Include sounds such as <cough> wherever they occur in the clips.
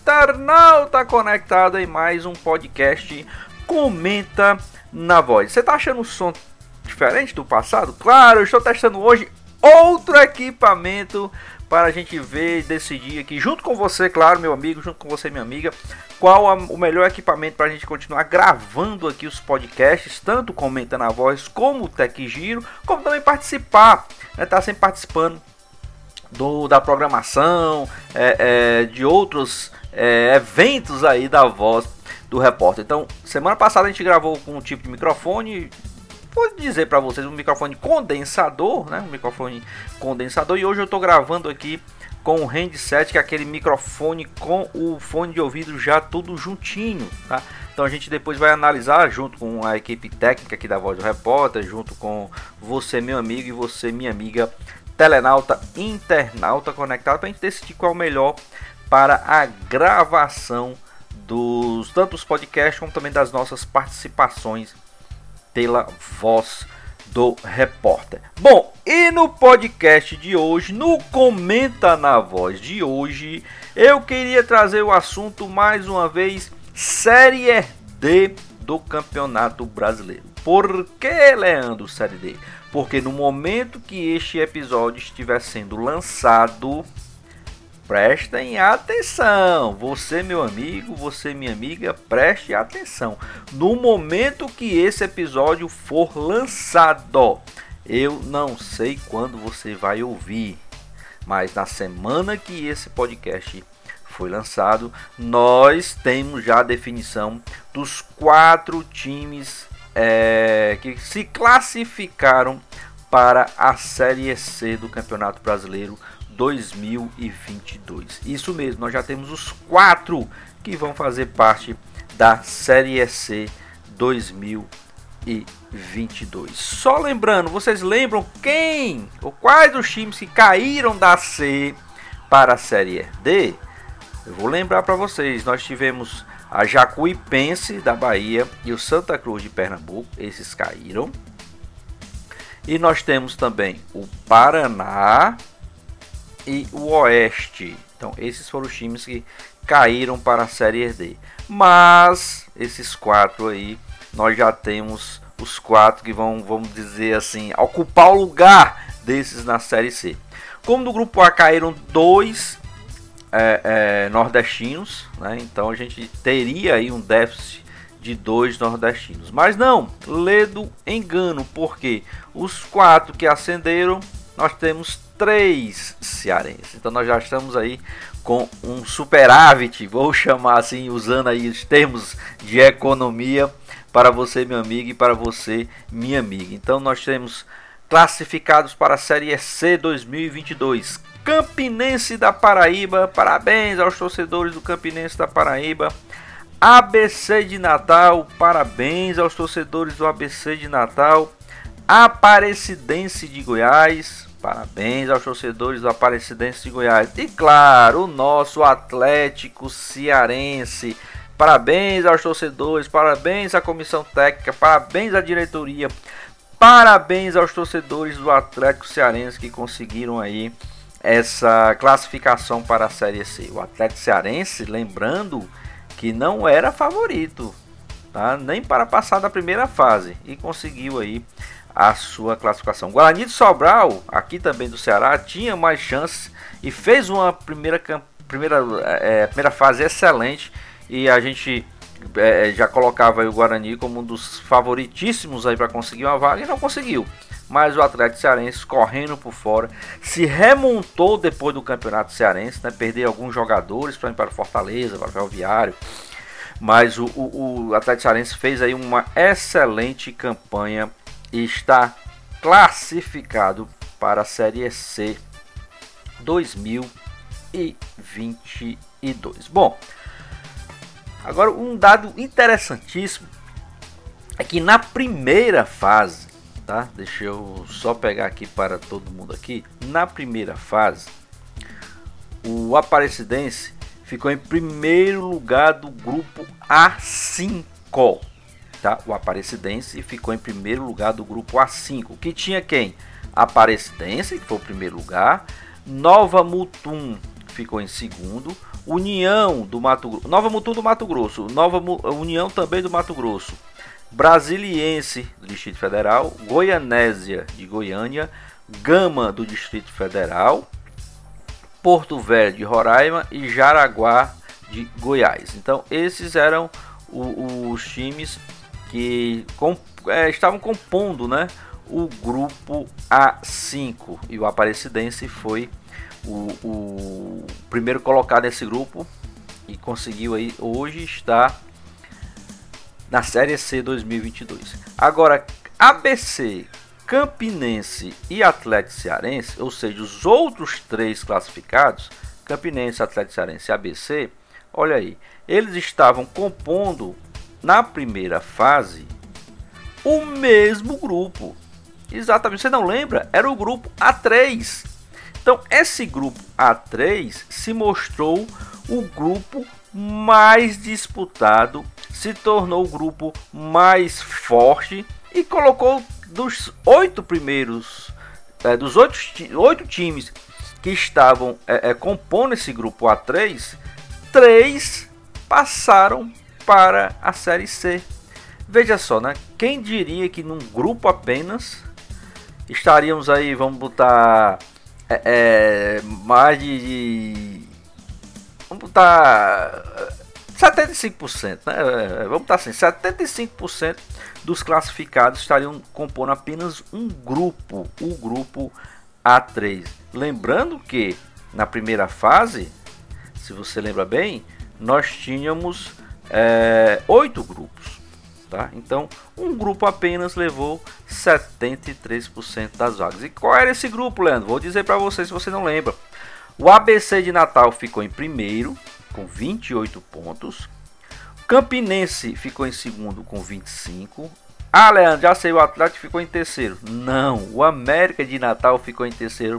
internauta conectada em mais um podcast Comenta na Voz. Você tá achando o som diferente do passado? Claro, eu estou testando hoje outro equipamento para a gente ver e decidir aqui, junto com você, claro, meu amigo, junto com você, minha amiga, qual a, o melhor equipamento para a gente continuar gravando aqui os podcasts, tanto comentando a voz como o Tech Giro, como também participar, né, tá sempre participando do, da programação, é, é, de outros é, eventos aí da voz do repórter. Então, semana passada a gente gravou com um tipo de microfone vou dizer para vocês um microfone condensador, né? Um microfone condensador e hoje eu estou gravando aqui com o handset, que é aquele microfone com o fone de ouvido já tudo juntinho, tá? Então a gente depois vai analisar junto com a equipe técnica aqui da Voz do Repórter, junto com você, meu amigo, e você, minha amiga, telenauta, internauta conectado, para a gente decidir qual é o melhor para a gravação dos tanto dos podcasts como também das nossas participações pela voz do repórter. Bom, e no podcast de hoje, no Comenta na Voz de hoje, eu queria trazer o assunto mais uma vez Série D do Campeonato Brasileiro. Por que, Leandro, Série D? Porque no momento que este episódio estiver sendo lançado, prestem atenção. Você, meu amigo, você, minha amiga, preste atenção. No momento que esse episódio for lançado, eu não sei quando você vai ouvir, mas na semana que esse podcast foi lançado, nós temos já a definição dos quatro times é, que se classificaram para a Série C do Campeonato Brasileiro 2022. Isso mesmo, nós já temos os quatro que vão fazer parte da Série C 2022. Só lembrando, vocês lembram quem ou quais os times que caíram da C para a Série D? Eu vou lembrar para vocês, nós tivemos a Jacuipense da Bahia e o Santa Cruz de Pernambuco, esses caíram. E nós temos também o Paraná e o Oeste. Então, esses foram os times que caíram para a Série D. Mas esses quatro aí, nós já temos os quatro que vão, vamos dizer assim, ocupar o lugar desses na Série C. Como no grupo A caíram dois é, é, nordestinos, né? então a gente teria aí um déficit de dois nordestinos. Mas não, ledo engano, porque os quatro que ascenderam, nós temos três cearenses. Então nós já estamos aí com um superávit, vou chamar assim, usando aí os termos de economia para você, meu amigo, e para você, minha amiga. Então nós temos classificados para a Série C 2022. Campinense da Paraíba, parabéns aos torcedores do Campinense da Paraíba. ABC de Natal, parabéns aos torcedores do ABC de Natal. Aparecidense de Goiás, Parabéns aos torcedores do Aparecidense de Goiás. E claro, o nosso Atlético Cearense. Parabéns aos torcedores, parabéns à comissão técnica, parabéns à diretoria, parabéns aos torcedores do Atlético Cearense que conseguiram aí essa classificação para a Série C. O Atlético Cearense, lembrando que não era favorito, tá? Nem para passar da primeira fase e conseguiu aí a sua classificação. Guarani de Sobral, aqui também do Ceará, tinha mais chances e fez uma primeira, primeira, é, primeira fase excelente e a gente é, já colocava o Guarani como um dos favoritíssimos aí para conseguir uma vaga e não conseguiu. Mas o Atlético Cearense correndo por fora se remontou depois do Campeonato Cearense, né? Perdeu alguns jogadores para para Fortaleza, para o Ferroviário. Mas o, o, o Atlético Cearense fez aí uma excelente campanha e está classificado para a Série C 2022. Bom, agora um dado interessantíssimo é que na primeira fase, tá? Deixa eu só pegar aqui para todo mundo aqui. Na primeira fase, o Aparecidense ficou em primeiro lugar do grupo A5, tá? O Aparecidense ficou em primeiro lugar do grupo A5, que tinha quem? Aparecidense, que foi o primeiro lugar, Nova Mutum ficou em segundo, União do Mato Grosso, Nova Mutum do Mato Grosso, Nova União também do Mato Grosso, Brasiliense do Distrito Federal, Goianésia de Goiânia, Gama do Distrito Federal, Porto Velho de Roraima e Jaraguá de Goiás. Então esses eram o, os times que com, é, estavam compondo, né, o grupo A5 e o Aparecidense foi o, o primeiro colocado nesse grupo e conseguiu aí hoje estar na Série C 2022. Agora ABC, Campinense e Atlético Cearense, ou seja, os outros três classificados, Campinense, Atlético Cearense e ABC, olha aí, eles estavam compondo na primeira fase o mesmo grupo. Exatamente, você não lembra? Era o grupo A3. Então, esse grupo A3 se mostrou o grupo mais disputado, se tornou o grupo mais forte e colocou dos oito primeiros, é, dos oito, oito times que estavam é, é, compondo esse grupo A3, três passaram para a Série C. Veja só, né? Quem diria que num grupo apenas estaríamos aí, vamos botar é, é, mais de, de, Vamos botar 75%, né? É, vamos botar assim, 75% dos classificados estariam compondo apenas um grupo, o grupo A3. Lembrando que na primeira fase, se você lembra bem, nós tínhamos é, oito grupos. Tá? Então, um grupo apenas levou 73% das vagas. E qual era esse grupo, Leandro? Vou dizer para você se você não lembra. O ABC de Natal ficou em primeiro, com 28 pontos. Campinense ficou em segundo, com 25. Ah, Leandro, já sei, o Atlético ficou em terceiro. Não, o América de Natal ficou em terceiro,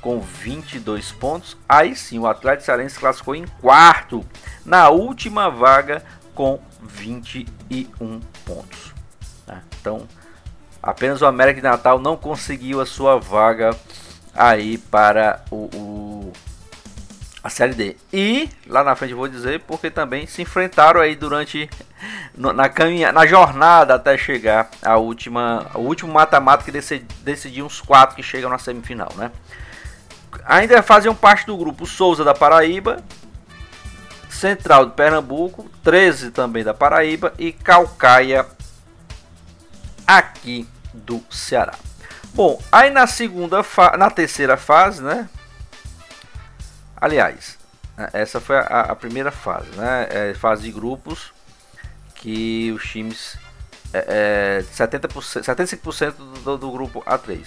com 22 pontos. Aí sim, o Atlético Cearense classificou em quarto, na última vaga, com 21 pontos. Né? Então, apenas o América de Natal não conseguiu a sua vaga aí para o, o, a Série D. E lá na frente vou dizer porque também se enfrentaram aí durante na caminha, na jornada até chegar a última, o último mata-mata que decidiu os quatro que chegam na semifinal, né? Ainda faziam parte do grupo Souza da Paraíba, Central de Pernambuco, 13 também da Paraíba e Calcaia aqui do Ceará. Bom, aí na segunda na terceira fase, né? Aliás, essa foi a, a primeira fase, né? É, fase de grupos que os times é, é, 70%, 75% do, do grupo A3.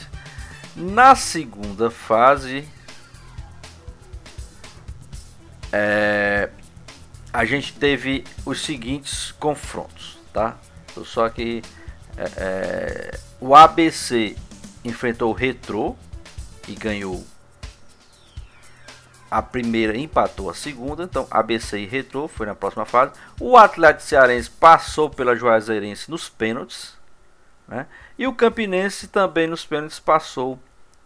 Na segunda fase, é, a gente teve os seguintes confrontos, tá? Só que é, é, o ABC enfrentou o Retro e ganhou a primeira, empatou a segunda. Então ABC e Retro foi na próxima fase. O Atlético Cearense passou pela Juazeirense nos pênaltis, né? E o Campinense também nos pênaltis passou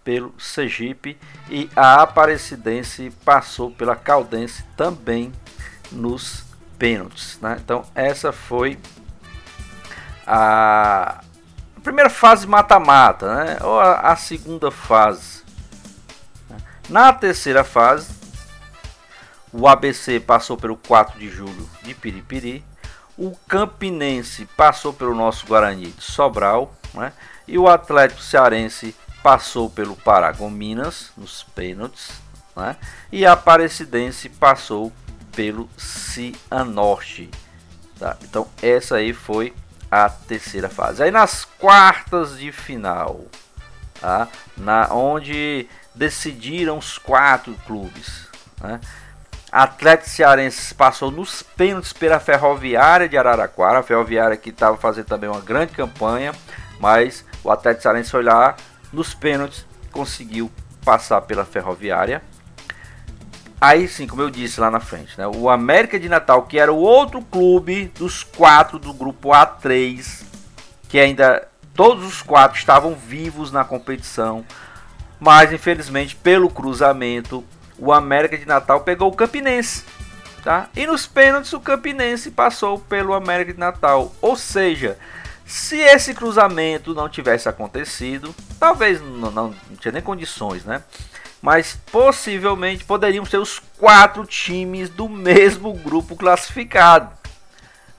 pelo Sergipe e a Aparecidense passou pela Caldense também nos pênaltis. Né? Então, essa foi a primeira fase mata-mata, né? ou a, segunda fase. Na terceira fase, o ABC passou pelo 4 de julho de Piripiri, o Campinense passou pelo nosso Guarani de Sobral, né? E o Atlético Cearense passou pelo Paragominas nos pênaltis, né? E a Aparecidense passou pelo Cianorte, tá? Então essa aí foi a terceira fase. Aí nas quartas de final, tá? Na onde decidiram os quatro clubes, né? Atlético Cearense passou nos pênaltis pela Ferroviária de Araraquara. A Ferroviária que estava fazendo também uma grande campanha, mas o Atlético Cearense foi lá nos pênaltis, conseguiu passar pela Ferroviária. Aí sim, como eu disse lá na frente, né, o América de Natal, que era o outro clube dos quatro do grupo A3, que ainda todos os quatro estavam vivos na competição, mas infelizmente pelo cruzamento o América de Natal pegou o Campinense. Tá? E nos pênaltis o Campinense passou pelo América de Natal. Ou seja, se esse cruzamento não tivesse acontecido, talvez não, não, não tinha nem condições, né? Mas possivelmente poderiam ser os quatro times do mesmo grupo classificado.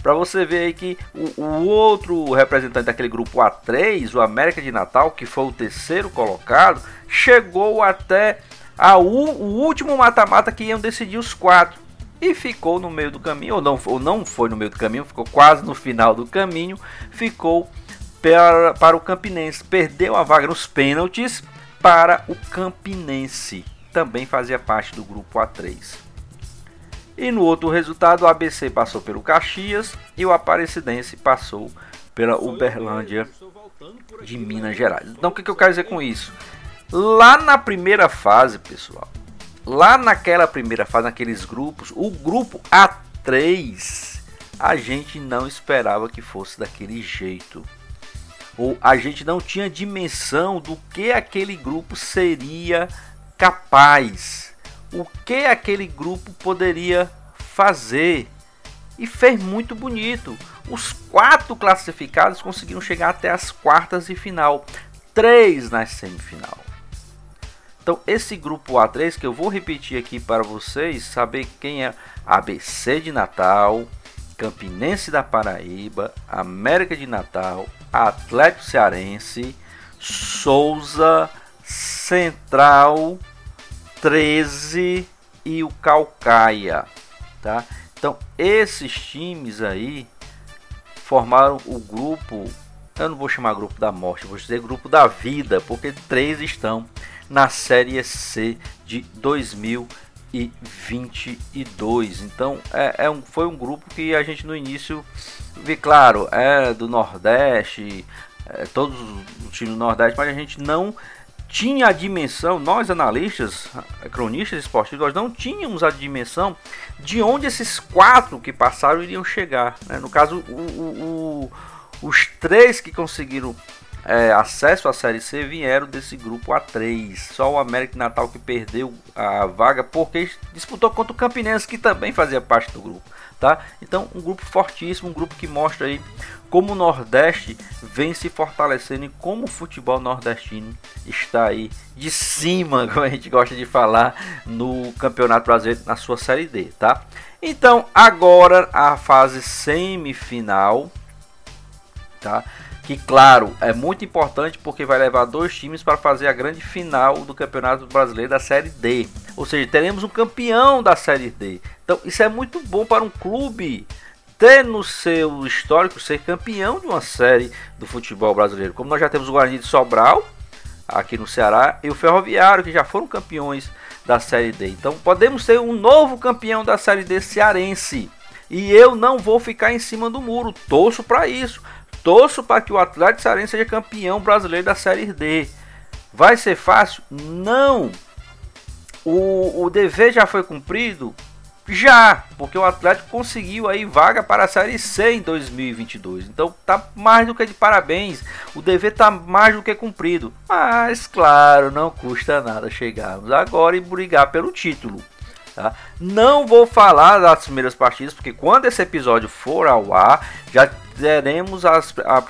Para você ver aí que o, o, outro representante daquele grupo A3, o América de Natal, que foi o terceiro colocado, chegou até a, o, o último mata-mata que iam decidir os quatro. E ficou no meio do caminho, ou não, ou não foi no meio do caminho, ficou quase no final do caminho, ficou para, para o Campinense. Perdeu a vaga nos pênaltis para o Campinense. Também fazia parte do grupo A3. E no outro resultado, o ABC passou pelo Caxias e o Aparecidense passou pela Uberlândia de Minas Gerais. Então, o que, eu quero dizer com isso? Lá na primeira fase, pessoal, lá naquela primeira fase, naqueles grupos, o grupo A3, a gente não esperava que fosse daquele jeito. Ou a gente não tinha dimensão do que aquele grupo seria capaz, o que aquele grupo poderia fazer. E fez muito bonito. Os quatro classificados conseguiram chegar até as quartas de final, três na semifinal. Então, esse grupo A3 que eu vou repetir aqui para vocês, saber quem é ABC de Natal, Campinense da Paraíba, América de Natal, Atlético Cearense, Souza, Central, 13 e o Calcaia, tá? Então, esses times aí formaram o grupo, eu não vou chamar grupo da morte, vou dizer grupo da vida, porque três estão na Série C de 2022. Então é, é um, foi um grupo que a gente no início vi claro é do Nordeste, é, todos os times do Nordeste, mas a gente não tinha a dimensão, nós analistas, cronistas esportivos, nós não tínhamos a dimensão de onde esses quatro que passaram iriam chegar. Né? No caso, o, o, o, os três que conseguiram é, acesso à Série C vieram desse grupo A3. Só o América Natal que perdeu a vaga porque disputou contra o Campinense, que também fazia parte do grupo. Tá? Então, um grupo fortíssimo, um grupo que mostra aí como o Nordeste vem se fortalecendo e como o futebol nordestino está aí de cima, <laughs> como a gente gosta de falar, no Campeonato Brasileiro na sua Série D, tá? Então, agora a fase semifinal, tá? que claro é muito importante porque vai levar dois times para fazer a grande final do Campeonato Brasileiro da Série D. Ou seja, teremos um campeão da Série D. Então isso é muito bom para um clube ter no seu histórico ser campeão de uma série do futebol brasileiro. Como nós já temos o Guarani de Sobral aqui no Ceará e o Ferroviário que já foram campeões da Série D. Então podemos ter um novo campeão da Série D cearense. E eu não vou ficar em cima do muro, torço para isso. Torço para que o Atlético Cearense seja campeão brasileiro da Série D. Vai ser fácil? Não. O, o dever já foi cumprido? Já, porque o Atlético conseguiu aí vaga para a Série C em 2022. Então tá mais do que de parabéns. O dever tá mais do que cumprido. Mas claro, não custa nada chegarmos agora e brigar pelo título. Tá? Não vou falar das primeiras partidas, porque quando esse episódio for ao ar, já teremos as, a,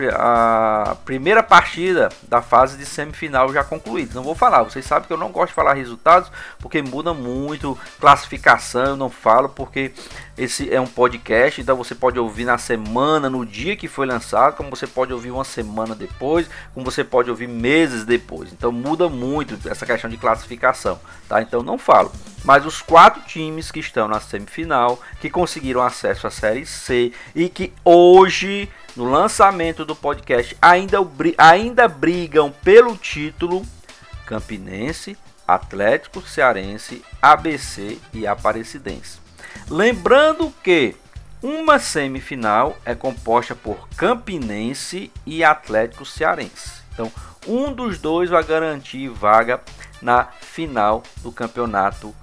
a, primeira partida da fase de semifinal já concluída. Não vou falar, vocês sabem que eu não gosto de falar resultados, porque muda muito, classificação eu não falo, porque esse é um podcast, então você pode ouvir na semana, no dia que foi lançado, como você pode ouvir uma semana depois, como você pode ouvir meses depois. Então muda muito essa questão de classificação, tá? Então não falo. Mas os quatro times que estão na semifinal, que conseguiram acesso à Série C e que hoje, no lançamento do podcast, ainda, ainda brigam pelo título Campinense, Atlético Cearense, ABC e Aparecidense. Lembrando que uma semifinal é composta por Campinense e Atlético Cearense. Então, um dos dois vai garantir vaga na final do Campeonato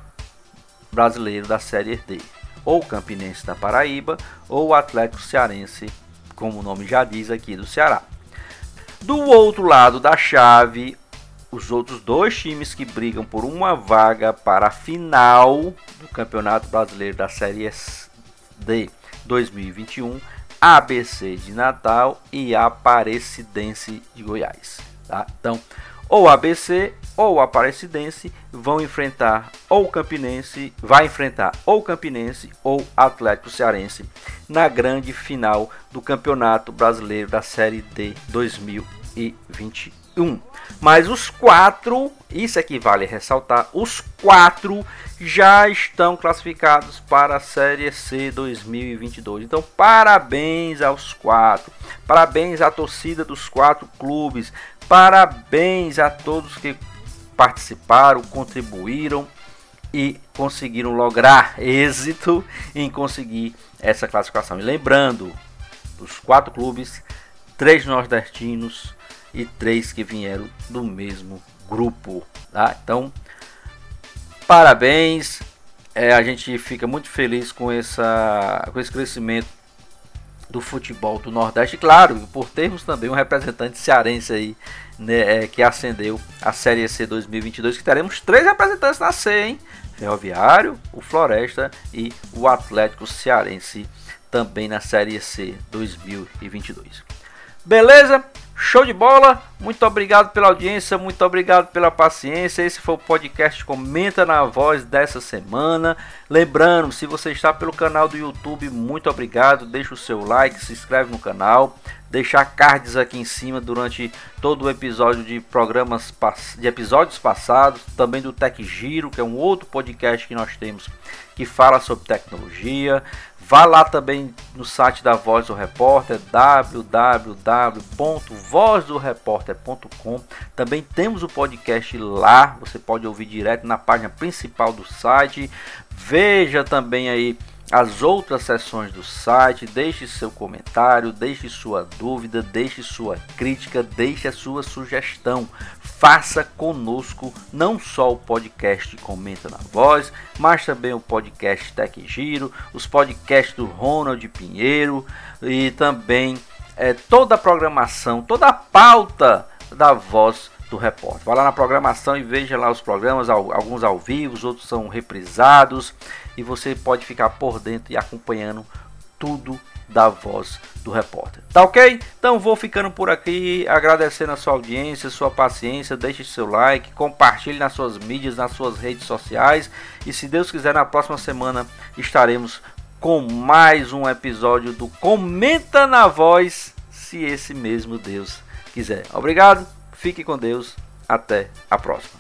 Brasileiro da Série D. Ou Campinense da Paraíba, ou Atlético Cearense, como o nome já diz aqui do Ceará. Do outro lado da chave, os outros dois times que brigam por uma vaga para a final do Campeonato Brasileiro da Série D 2021, ABC de Natal e Aparecidense de Goiás. Tá? Então, ou ABC ou Aparecidense vão enfrentar ou Campinense, vai enfrentar ou Campinense ou Atlético Cearense na grande final do Campeonato Brasileiro da Série D 2021 um. Mas os quatro, isso aqui vale ressaltar, os quatro já estão classificados para a Série C 2022. Então, parabéns aos quatro, parabéns à torcida dos quatro clubes, parabéns a todos que participaram, contribuíram e conseguiram lograr <laughs> êxito em conseguir essa classificação. E lembrando, os quatro clubes, três nordestinos, e três que vieram do mesmo grupo. Tá? Então, parabéns. É, a gente fica muito feliz com, essa, com esse crescimento do futebol do Nordeste. Claro, por termos também um representante cearense aí né, é, que ascendeu a Série C 2022, que teremos três representantes na C, hein? Ferroviário, o Floresta e o Atlético Cearense também na Série C 2022. Beleza? Show de bola! Muito obrigado pela audiência, muito obrigado pela paciência. Esse foi o podcast Comenta na Voz dessa semana. Lembrando, se você está pelo canal do YouTube, muito obrigado. Deixa o seu like, se inscreve no canal, deixar cards aqui em cima durante todo o episódio de programas de episódios passados, também do Tech Giro, que é um outro podcast que nós temos que fala sobre tecnologia. Vá lá também no site da Voz do Repórter, www.vozdoreporter.com. Também temos o podcast lá, você pode ouvir direto na página principal do site. Veja também aí as outras sessões do site, deixe seu comentário, deixe sua dúvida, deixe sua crítica, deixe a sua sugestão. Faça conosco não só o podcast Comenta na Voz, mas também o podcast Tec Giro, os podcasts do Ronald Pinheiro e também é, toda a programação, toda a pauta da Voz do repórter. Vá lá na programação e veja lá os programas, alguns ao vivo, outros são reprisados e você pode ficar por dentro e acompanhando tudo da voz do repórter. Tá ok? Então vou ficando por aqui, agradecendo a sua audiência, sua paciência, deixe seu like, compartilhe nas suas mídias, nas suas redes sociais e se Deus quiser na próxima semana estaremos com mais um episódio do Comenta na Voz, se esse mesmo Deus quiser. Obrigado. Fique com Deus. Até a próxima.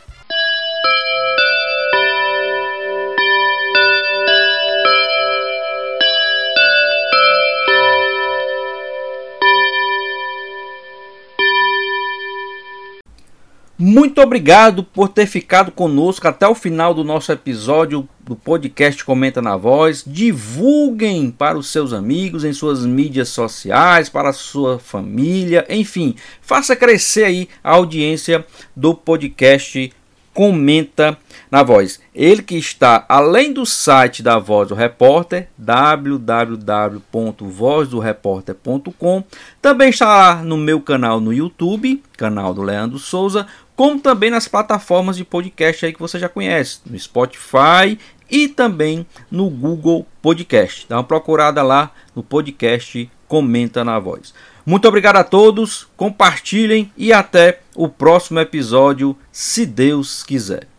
Muito obrigado por ter ficado conosco até o final do nosso episódio do podcast Comenta na Voz. Divulguem para os seus amigos em suas mídias sociais, para a sua família, enfim, faça crescer aí a audiência do podcast Comenta na Voz. Ele que está além do site da Voz do Repórter, www.vozdoreporter.com, também está no meu canal no YouTube, canal do Leandro Souza, como também nas plataformas de podcast aí que você já conhece, no Spotify e também no Google Podcast. Dá uma procurada lá no podcast Comenta na Voz. Muito obrigado a todos, compartilhem e até o próximo episódio, se Deus quiser.